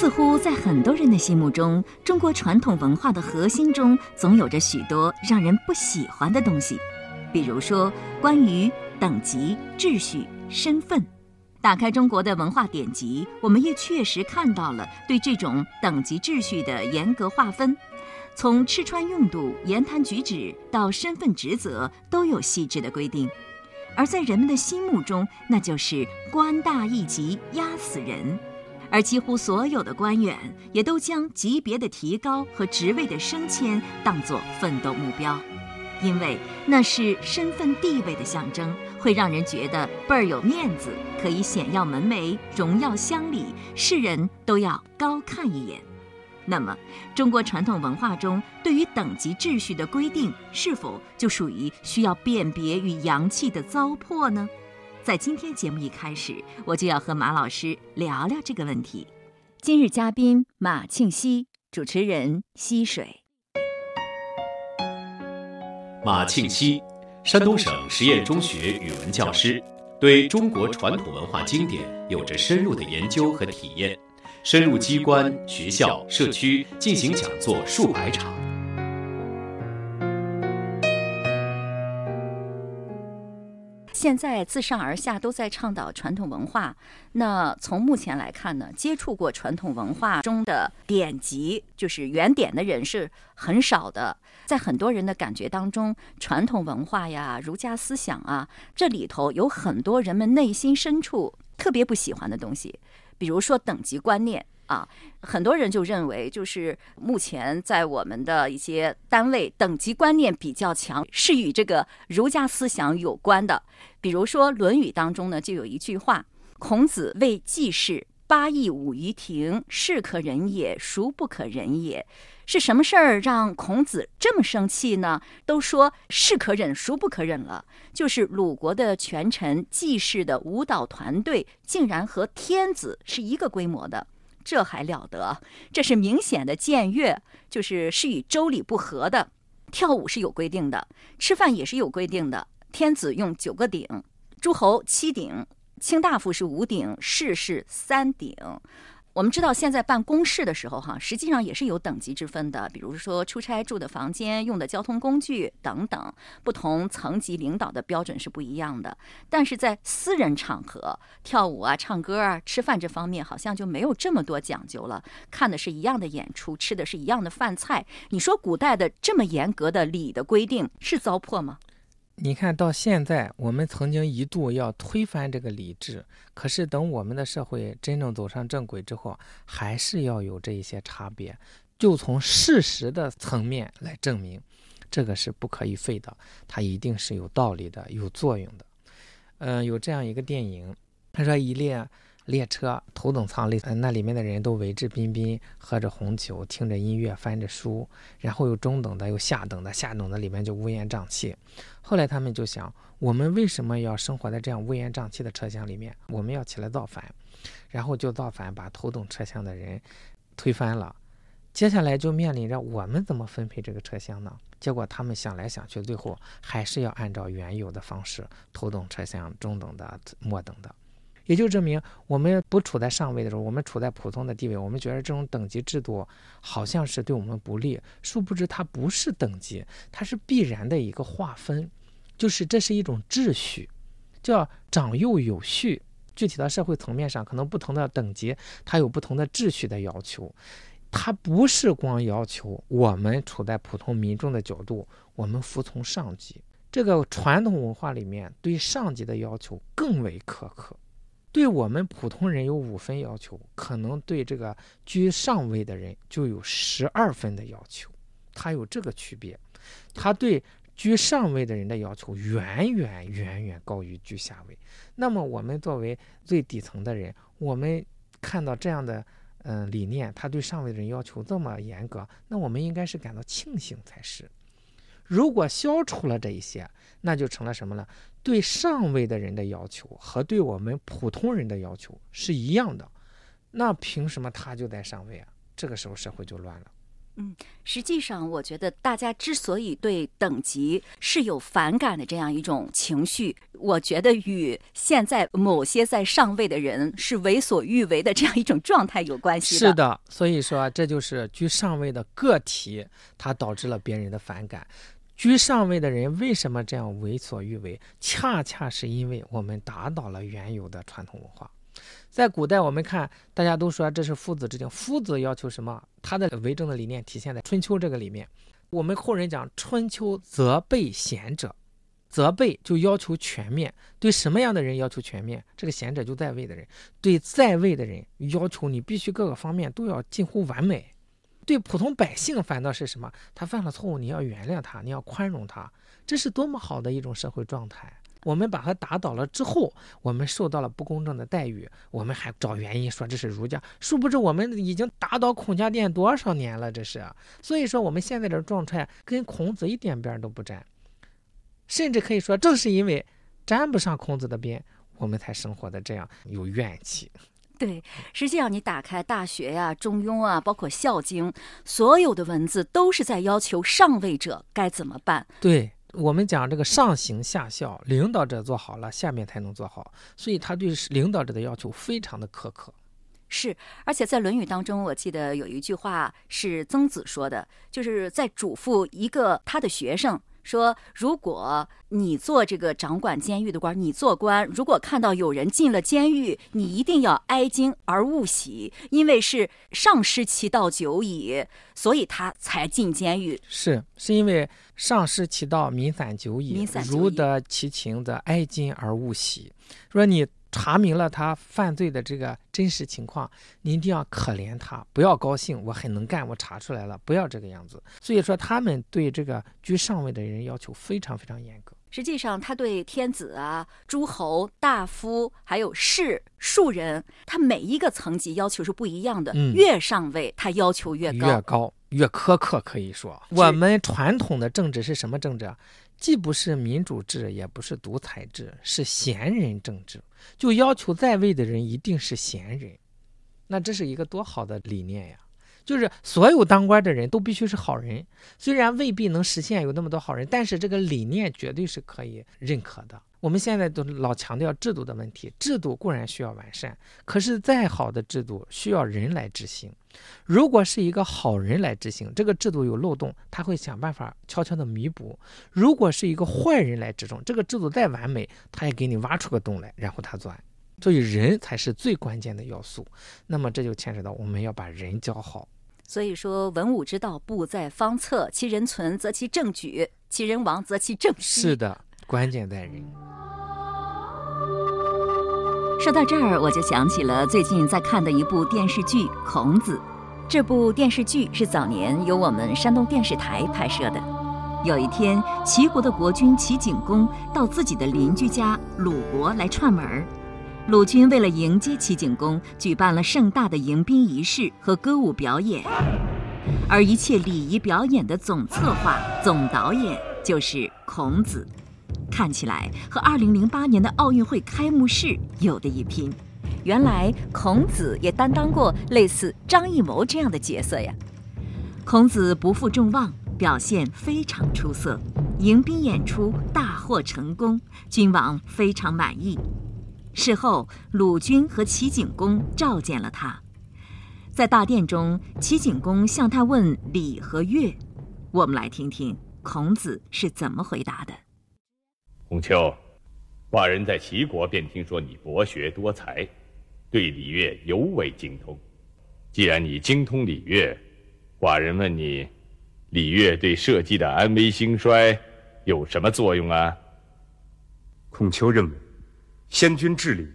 似乎在很多人的心目中，中国传统文化的核心中总有着许多让人不喜欢的东西，比如说关于等级、秩序、身份。打开中国的文化典籍，我们也确实看到了对这种等级秩序的严格划分，从吃穿用度、言谈举止到身份职责都有细致的规定。而在人们的心目中，那就是官大一级压死人。而几乎所有的官员也都将级别的提高和职位的升迁当作奋斗目标，因为那是身份地位的象征，会让人觉得倍儿有面子，可以显耀门楣、荣耀乡里，世人都要高看一眼。那么，中国传统文化中对于等级秩序的规定，是否就属于需要辨别与阳气的糟粕呢？在今天节目一开始，我就要和马老师聊聊这个问题。今日嘉宾马庆西，主持人溪水。马庆西，山东省实验中学语文教师，对中国传统文化经典有着深入的研究和体验，深入机关、学校、社区进行讲座数百场。现在自上而下都在倡导传统文化。那从目前来看呢，接触过传统文化中的典籍，就是原典的人是很少的。在很多人的感觉当中，传统文化呀、儒家思想啊，这里头有很多人们内心深处特别不喜欢的东西，比如说等级观念。啊，很多人就认为，就是目前在我们的一些单位，等级观念比较强，是与这个儒家思想有关的。比如说《论语》当中呢，就有一句话：“孔子谓季氏：‘八佾舞于庭，是可忍也，孰不可忍也？’是什么事儿让孔子这么生气呢？都说是可忍，孰不可忍了？就是鲁国的权臣季氏的舞蹈团队，竟然和天子是一个规模的。”这还了得！这是明显的僭越，就是是与周礼不合的。跳舞是有规定的，吃饭也是有规定的。天子用九个鼎，诸侯七鼎，卿大夫是五鼎，士是三鼎。我们知道，现在办公事的时候，哈，实际上也是有等级之分的。比如说，出差住的房间、用的交通工具等等，不同层级领导的标准是不一样的。但是在私人场合，跳舞啊、唱歌啊、吃饭这方面，好像就没有这么多讲究了。看的是一样的演出，吃的是一样的饭菜。你说古代的这么严格的礼的规定是糟粕吗？你看到现在，我们曾经一度要推翻这个理智，可是等我们的社会真正走上正轨之后，还是要有这一些差别。就从事实的层面来证明，这个是不可以废的，它一定是有道理的、有作用的。嗯，有这样一个电影，他说一列。列车头等舱里，那里面的人都围着彬彬，喝着红酒，听着音乐，翻着书。然后有中等的，有下等的，下等的里面就乌烟瘴气。后来他们就想，我们为什么要生活在这样乌烟瘴气的车厢里面？我们要起来造反，然后就造反，把头等车厢的人推翻了。接下来就面临着我们怎么分配这个车厢呢？结果他们想来想去，最后还是要按照原有的方式：头等车厢、中等的、末等的。也就证明，我们不处在上位的时候，我们处在普通的地位。我们觉得这种等级制度好像是对我们不利，殊不知它不是等级，它是必然的一个划分，就是这是一种秩序，叫长幼有序。具体到社会层面上，可能不同的等级它有不同的秩序的要求，它不是光要求我们处在普通民众的角度，我们服从上级。这个传统文化里面对上级的要求更为苛刻。对我们普通人有五分要求，可能对这个居上位的人就有十二分的要求，他有这个区别，他对居上位的人的要求远远远远高于居下位。那么我们作为最底层的人，我们看到这样的嗯理念，他对上位的人要求这么严格，那我们应该是感到庆幸才是。如果消除了这一些，那就成了什么了？对上位的人的要求和对我们普通人的要求是一样的，那凭什么他就在上位啊？这个时候社会就乱了。嗯实际上，我觉得大家之所以对等级是有反感的这样一种情绪，我觉得与现在某些在上位的人是为所欲为的这样一种状态有关系的。是的，所以说这就是居上位的个体，它导致了别人的反感。居上位的人为什么这样为所欲为？恰恰是因为我们打倒了原有的传统文化。在古代，我们看大家都说这是夫子之政，夫子要求什么？他的为政的理念体现在春秋这个里面。我们后人讲春秋责备贤者，责备就要求全面。对什么样的人要求全面？这个贤者就在位的人，对在位的人要求你必须各个方面都要近乎完美。对普通百姓反倒是什么？他犯了错误，你要原谅他，你要宽容他，这是多么好的一种社会状态。我们把他打倒了之后，我们受到了不公正的待遇，我们还找原因说这是儒家，殊不知我们已经打倒孔家店多少年了，这是。所以说我们现在的状态跟孔子一点边都不沾，甚至可以说正是因为沾不上孔子的边，我们才生活的这样有怨气。对，实际上你打开《大学》呀、《中庸》啊，包括《孝经》，所有的文字都是在要求上位者该怎么办。对。我们讲这个上行下效，领导者做好了，下面才能做好，所以他对领导者的要求非常的苛刻。是，而且在《论语》当中，我记得有一句话是曾子说的，就是在嘱咐一个他的学生。说，如果你做这个掌管监狱的官，你做官，如果看到有人进了监狱，你一定要哀矜而勿喜，因为是上失其道久矣，所以他才进监狱。是，是因为上失其道，民散久矣，如得其情，则哀今而勿喜。说你。查明了他犯罪的这个真实情况，你一定要可怜他，不要高兴。我很能干，我查出来了，不要这个样子。所以说，他们对这个居上位的人要求非常非常严格。实际上，他对天子啊、诸侯、大夫还有士庶人，他每一个层级要求是不一样的。越上位，他要求越高，越高越苛刻。可以说，我们传统的政治是什么政治？既不是民主制，也不是独裁制，是贤人政治。就要求在位的人一定是贤人，那这是一个多好的理念呀！就是所有当官的人都必须是好人，虽然未必能实现有那么多好人，但是这个理念绝对是可以认可的。我们现在都老强调制度的问题，制度固然需要完善，可是再好的制度需要人来执行。如果是一个好人来执行，这个制度有漏洞，他会想办法悄悄的弥补；如果是一个坏人来执政，这个制度再完美，他也给你挖出个洞来，然后他钻。所以人才是最关键的要素。那么这就牵扯到我们要把人教好。所以说，文武之道不在方策，其人存则其政举，其人亡则其政息。是的，关键在人。说到这儿，我就想起了最近在看的一部电视剧《孔子》。这部电视剧是早年由我们山东电视台拍摄的。有一天，齐国的国君齐景公到自己的邻居家鲁国来串门儿。鲁军为了迎接齐景公，举办了盛大的迎宾仪式和歌舞表演。而一切礼仪表演的总策划、总导演就是孔子。看起来和2008年的奥运会开幕式有的一拼。原来孔子也担当过类似张艺谋这样的角色呀。孔子不负众望，表现非常出色，迎宾演出大获成功，君王非常满意。事后，鲁军和齐景公召见了他，在大殿中，齐景公向他问礼和乐。我们来听听孔子是怎么回答的。孔丘，寡人在齐国便听说你博学多才，对礼乐尤为精通。既然你精通礼乐，寡人问你，礼乐对社稷的安危兴衰有什么作用啊？孔丘认为，先君治理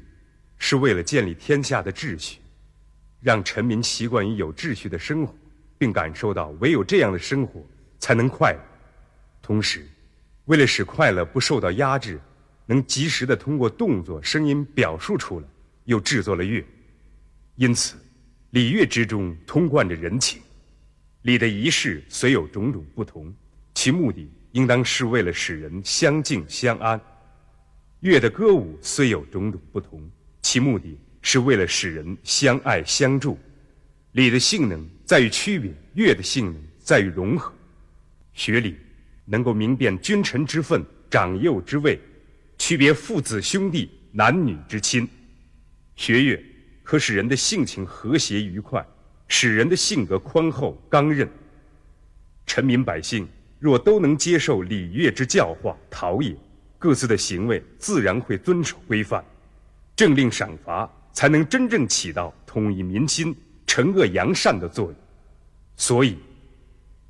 是为了建立天下的秩序，让臣民习惯于有秩序的生活，并感受到唯有这样的生活才能快乐。同时，为了使快乐不受到压制，能及时的通过动作、声音表述出来，又制作了乐。因此，礼乐之中通贯着人情。礼的仪式虽有种种不同，其目的应当是为了使人相敬相安；乐的歌舞虽有种种不同，其目的是为了使人相爱相助。礼的性能在于区别乐的性能。在于融合。学礼能够明辨君臣之分、长幼之位，区别父子兄弟、男女之亲。学乐可使人的性情和谐愉快，使人的性格宽厚刚韧。臣民百姓若都能接受礼乐之教化陶冶，各自的行为自然会遵守规范，政令赏罚才能真正起到统一民心、惩恶扬善的作用。所以，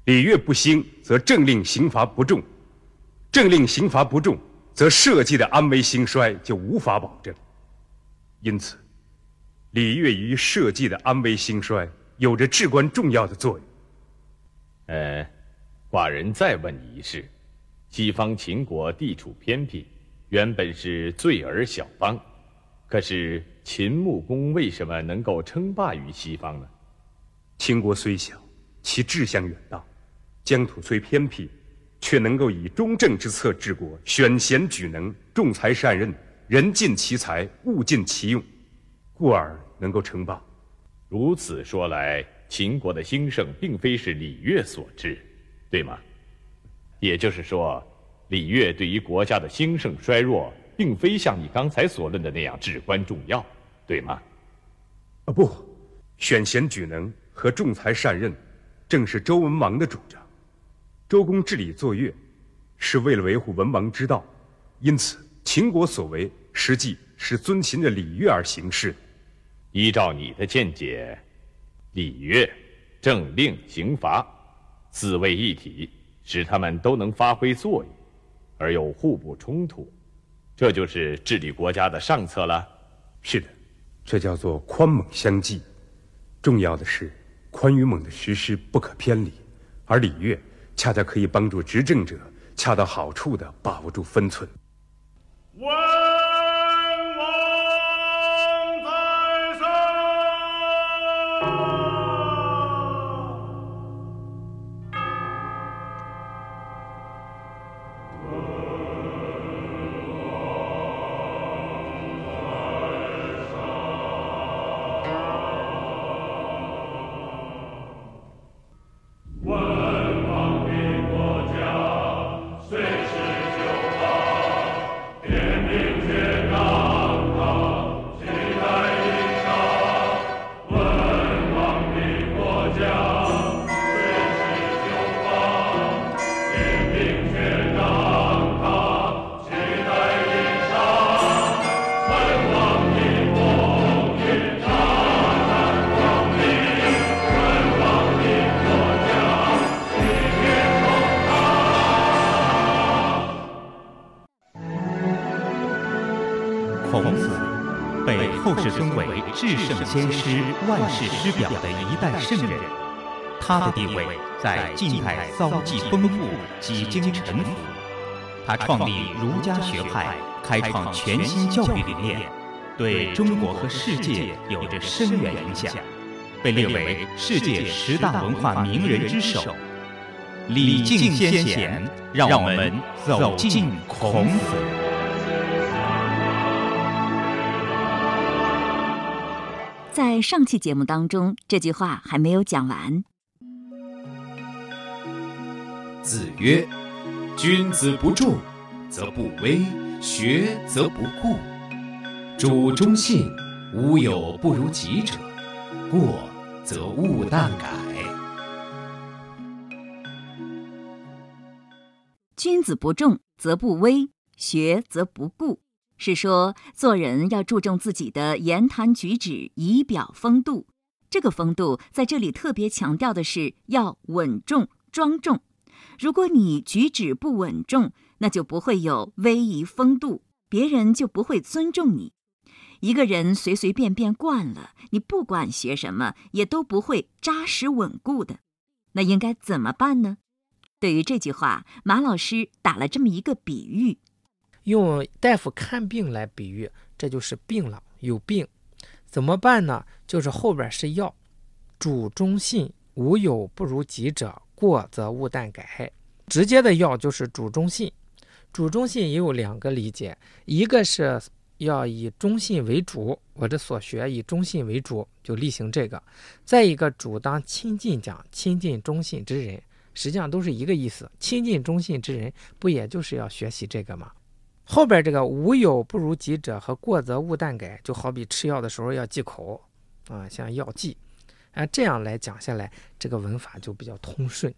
礼乐不兴，则政令刑罚不重；政令刑罚不重，则社稷的安危兴衰就无法保证。因此，礼乐于社稷的安危兴衰有着至关重要的作用。呃，寡人再问你一事：西方秦国地处偏僻，原本是罪而小邦，可是秦穆公为什么能够称霸于西方呢？秦国虽小，其志向远大；疆土虽偏僻，却能够以中正之策治国，选贤举能，重才善任，人尽其才，物尽其用，故而能够称霸。如此说来。秦国的兴盛并非是礼乐所致，对吗？也就是说，礼乐对于国家的兴盛衰弱，并非像你刚才所论的那样至关重要，对吗？啊，不，选贤举能和重才善任，正是周文王的主张。周公治理作乐，是为了维护文王之道，因此秦国所为，实际是遵循着礼乐而行事。依照你的见解。礼乐、政令、刑罚，四位一体，使他们都能发挥作用，而又互不冲突，这就是治理国家的上策了。是的，这叫做宽猛相济。重要的是，宽与猛的实施不可偏离，而礼乐恰恰可以帮助执政者恰到好处地把握住分寸。先师、万世师表的一代圣人，他的地位在近代遭际丰富，几经沉浮。他创立儒家学派，开创全新教育理念，对中国和世界有着深远影响，被列为世界十大文化名人之首。礼敬先贤，让我们走进孔子。在上期节目当中，这句话还没有讲完。子曰：“君子不重，则不威；学则不固。主忠信，无有不如己者。过则勿惮改。君子不重，则不威；学则不固。”是说，做人要注重自己的言谈举止、仪表风度。这个风度在这里特别强调的是要稳重、庄重。如果你举止不稳重，那就不会有威仪风度，别人就不会尊重你。一个人随随便便惯了，你不管学什么，也都不会扎实稳固的。那应该怎么办呢？对于这句话，马老师打了这么一个比喻。用大夫看病来比喻，这就是病了，有病，怎么办呢？就是后边是药，主忠信，无有不如己者，过则勿惮改。直接的药就是主忠信，主忠信也有两个理解，一个是要以忠信为主，我这所学以忠信为主，就例行这个。再一个，主当亲近讲，亲近忠信之人，实际上都是一个意思。亲近忠信之人，不也就是要学习这个吗？后边这个无有不如己者和过则勿惮改，就好比吃药的时候要忌口啊，像药剂啊，这样来讲下来，这个文法就比较通顺。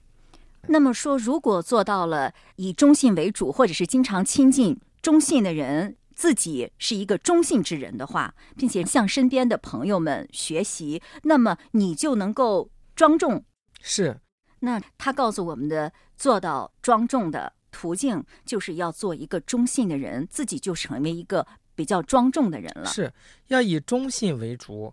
那么说，如果做到了以忠信为主，或者是经常亲近忠信的人。自己是一个忠信之人的话，并且向身边的朋友们学习，那么你就能够庄重。是，那他告诉我们的做到庄重的途径，就是要做一个忠信的人，自己就成为一个比较庄重的人了。是要以忠信为主。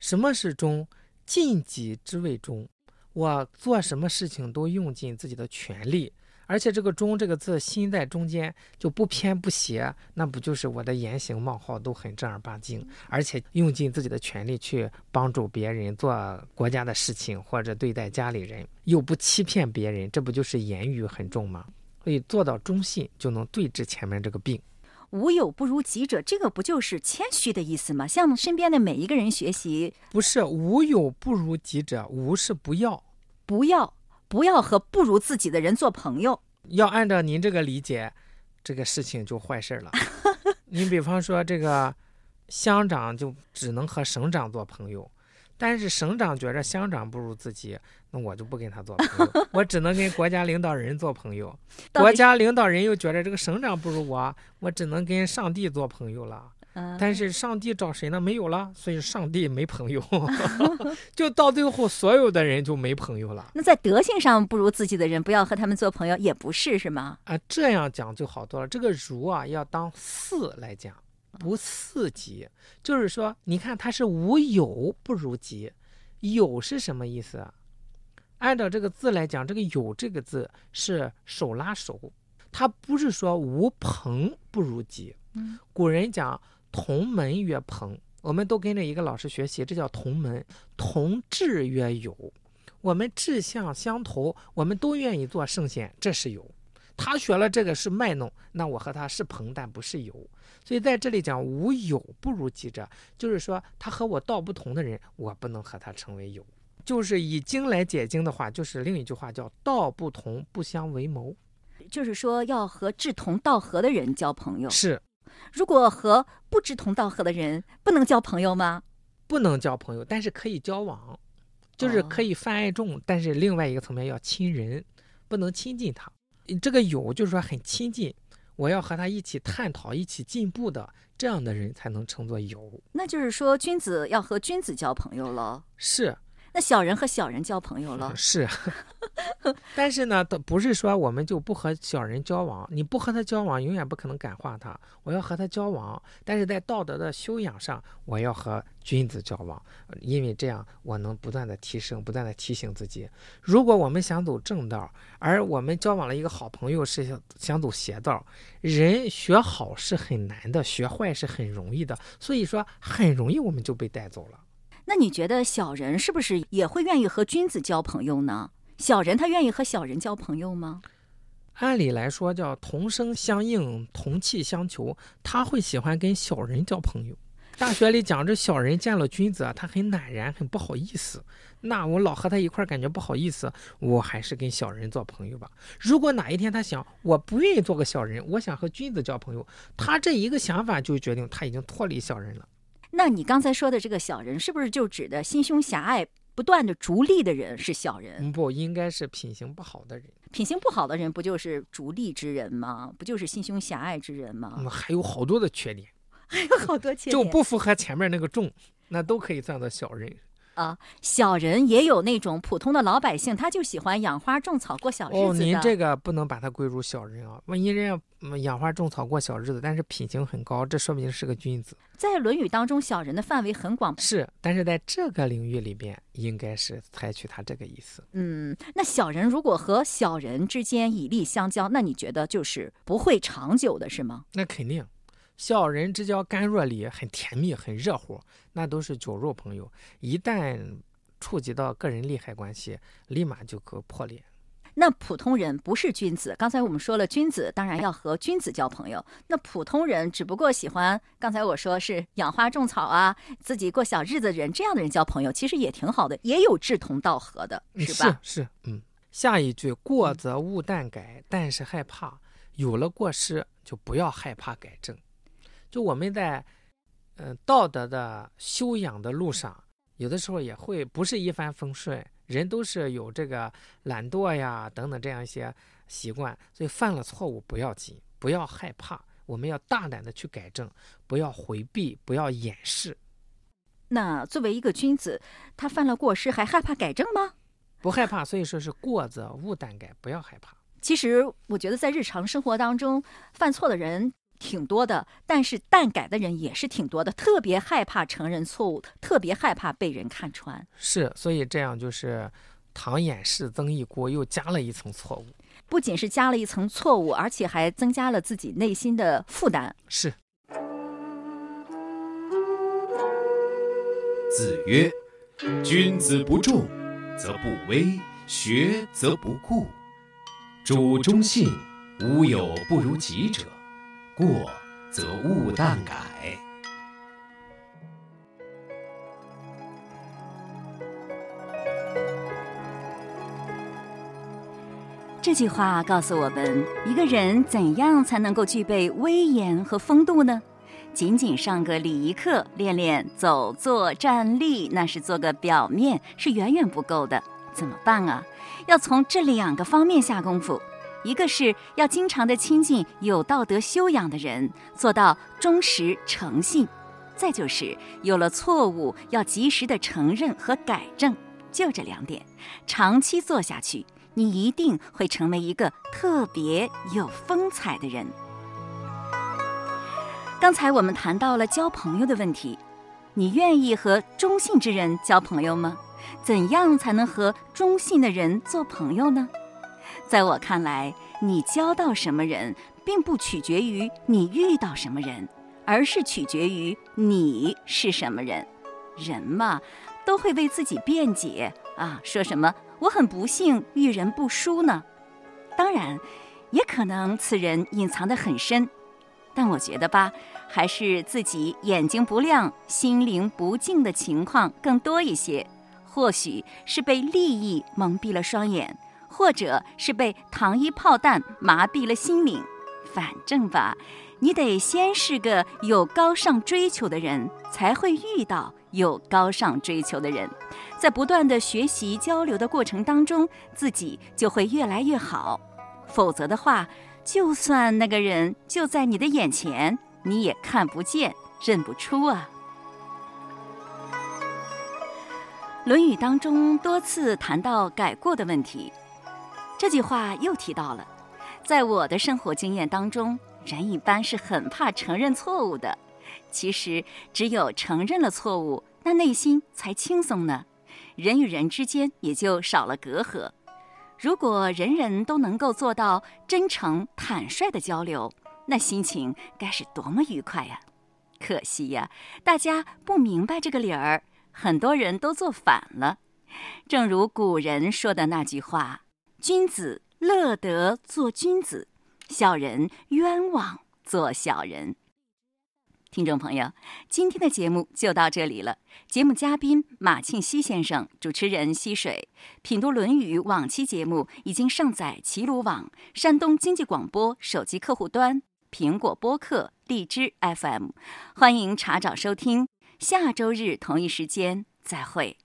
什么是忠？尽己之为忠。我做什么事情都用尽自己的全力。而且这个“忠”这个字心在中间，就不偏不斜，那不就是我的言行冒号都很正儿八经，而且用尽自己的全力去帮助别人做国家的事情，或者对待家里人，又不欺骗别人，这不就是言语很重吗？所以做到忠信，就能对治前面这个病。无有不如己者，这个不就是谦虚的意思吗？向身边的每一个人学习。不是无有不如己者，无是不要，不要。不要和不如自己的人做朋友。要按照您这个理解，这个事情就坏事了。你比方说，这个乡长就只能和省长做朋友，但是省长觉着乡长不如自己，那我就不跟他做朋友，我只能跟国家领导人做朋友。国家领导人又觉着这个省长不如我，我只能跟上帝做朋友了。但是上帝找谁呢？没有了，所以上帝没朋友，就到最后所有的人就没朋友了。那在德性上不如自己的人，不要和他们做朋友，也不是是吗？啊，这样讲就好多了。这个如啊，要当四来讲，不四己，就是说，你看他是无有不如己，有是什么意思啊？按照这个字来讲，这个有这个字是手拉手，他不是说无朋不如己。嗯，古人讲。同门曰朋，我们都跟着一个老师学习，这叫同门。同志曰友，我们志向相投，我们都愿意做圣贤，这是友。他学了这个是卖弄，那我和他是朋，但不是友。所以在这里讲无友不如己者，就是说他和我道不同的人，我不能和他成为友。就是以经来解经的话，就是另一句话叫道不同不相为谋，就是说要和志同道合的人交朋友。是。如果和不志同道合的人不能交朋友吗？不能交朋友，但是可以交往，就是可以泛爱众。但是另外一个层面要亲人，不能亲近他。这个友就是说很亲近，我要和他一起探讨、一起进步的这样的人才能称作友。那就是说，君子要和君子交朋友了。是。那小人和小人交朋友了，是，但是呢，都不是说我们就不和小人交往，你不和他交往，永远不可能感化他。我要和他交往，但是在道德的修养上，我要和君子交往，因为这样我能不断的提升，不断的提醒自己。如果我们想走正道，而我们交往了一个好朋友是想想走邪道，人学好是很难的，学坏是很容易的，所以说很容易我们就被带走了。那你觉得小人是不是也会愿意和君子交朋友呢？小人他愿意和小人交朋友吗？按理来说叫同声相应，同气相求，他会喜欢跟小人交朋友。大学里讲这小人见了君子啊，他很赧然，很不好意思。那我老和他一块儿，感觉不好意思，我还是跟小人做朋友吧。如果哪一天他想我不愿意做个小人，我想和君子交朋友，他这一个想法就决定他已经脱离小人了。那你刚才说的这个小人，是不是就指的心胸狭隘、不断的逐利的人是小人？不应该是品行不好的人。品行不好的人不就是逐利之人吗？不就是心胸狭隘之人吗？还有好多的缺点，还有好多缺点，就不符合前面那个重，那都可以算作小人。啊，小人也有那种普通的老百姓，他就喜欢养花种草过小日子哦，您这个不能把它归入小人啊。万一人家养花种草过小日子，但是品行很高，这说明是个君子。在《论语》当中，小人的范围很广，是，但是在这个领域里边，应该是采取他这个意思。嗯，那小人如果和小人之间以利相交，那你觉得就是不会长久的是吗？那肯定。小人之交甘若醴，很甜蜜，很热乎，那都是酒肉朋友。一旦触及到个人利害关系，立马就可破裂。那普通人不是君子。刚才我们说了，君子当然要和君子交朋友。那普通人只不过喜欢刚才我说是养花种草啊，自己过小日子的人，这样的人交朋友其实也挺好的，也有志同道合的，是吧？是是，嗯。下一句“过则勿惮改”，但是害怕有了过失就不要害怕改正。就我们在嗯道德的修养的路上，有的时候也会不是一帆风顺。人都是有这个懒惰呀等等这样一些习惯，所以犯了错误不要紧，不要害怕，我们要大胆的去改正，不要回避，不要掩饰。那作为一个君子，他犯了过失还害怕改正吗？不害怕，所以说是过则勿惮改，不要害怕。其实我觉得在日常生活当中，犯错的人。挺多的，但是淡改的人也是挺多的，特别害怕承认错误，特别害怕被人看穿。是，所以这样就是糖掩饰增一锅，又加了一层错误。不仅是加了一层错误，而且还增加了自己内心的负担。是。子曰：“君子不重，则不威；学则不固。主忠信，无有不如己者。”过则勿惮改。这句话告诉我们，一个人怎样才能够具备威严和风度呢？仅仅上个礼仪课，练练走、坐、站、立，那是做个表面，是远远不够的。怎么办啊？要从这两个方面下功夫。一个是要经常的亲近有道德修养的人，做到忠实诚信；再就是有了错误要及时的承认和改正。就这两点，长期做下去，你一定会成为一个特别有风采的人。刚才我们谈到了交朋友的问题，你愿意和忠信之人交朋友吗？怎样才能和忠信的人做朋友呢？在我看来，你交到什么人，并不取决于你遇到什么人，而是取决于你是什么人。人嘛，都会为自己辩解啊，说什么“我很不幸遇人不淑”呢？当然，也可能此人隐藏得很深。但我觉得吧，还是自己眼睛不亮、心灵不静的情况更多一些。或许是被利益蒙蔽了双眼。或者是被糖衣炮弹麻痹了心灵，反正吧，你得先是个有高尚追求的人，才会遇到有高尚追求的人，在不断的学习交流的过程当中，自己就会越来越好。否则的话，就算那个人就在你的眼前，你也看不见、认不出啊。《论语》当中多次谈到改过的问题。这句话又提到了，在我的生活经验当中，人一般是很怕承认错误的。其实，只有承认了错误，那内心才轻松呢，人与人之间也就少了隔阂。如果人人都能够做到真诚坦率的交流，那心情该是多么愉快呀！可惜呀，大家不明白这个理儿，很多人都做反了。正如古人说的那句话。君子乐得做君子，小人冤枉做小人。听众朋友，今天的节目就到这里了。节目嘉宾马庆西先生，主持人溪水，品读《论语》往期节目已经上载齐鲁网、山东经济广播手机客户端、苹果播客、荔枝 FM，欢迎查找收听。下周日同一时间再会。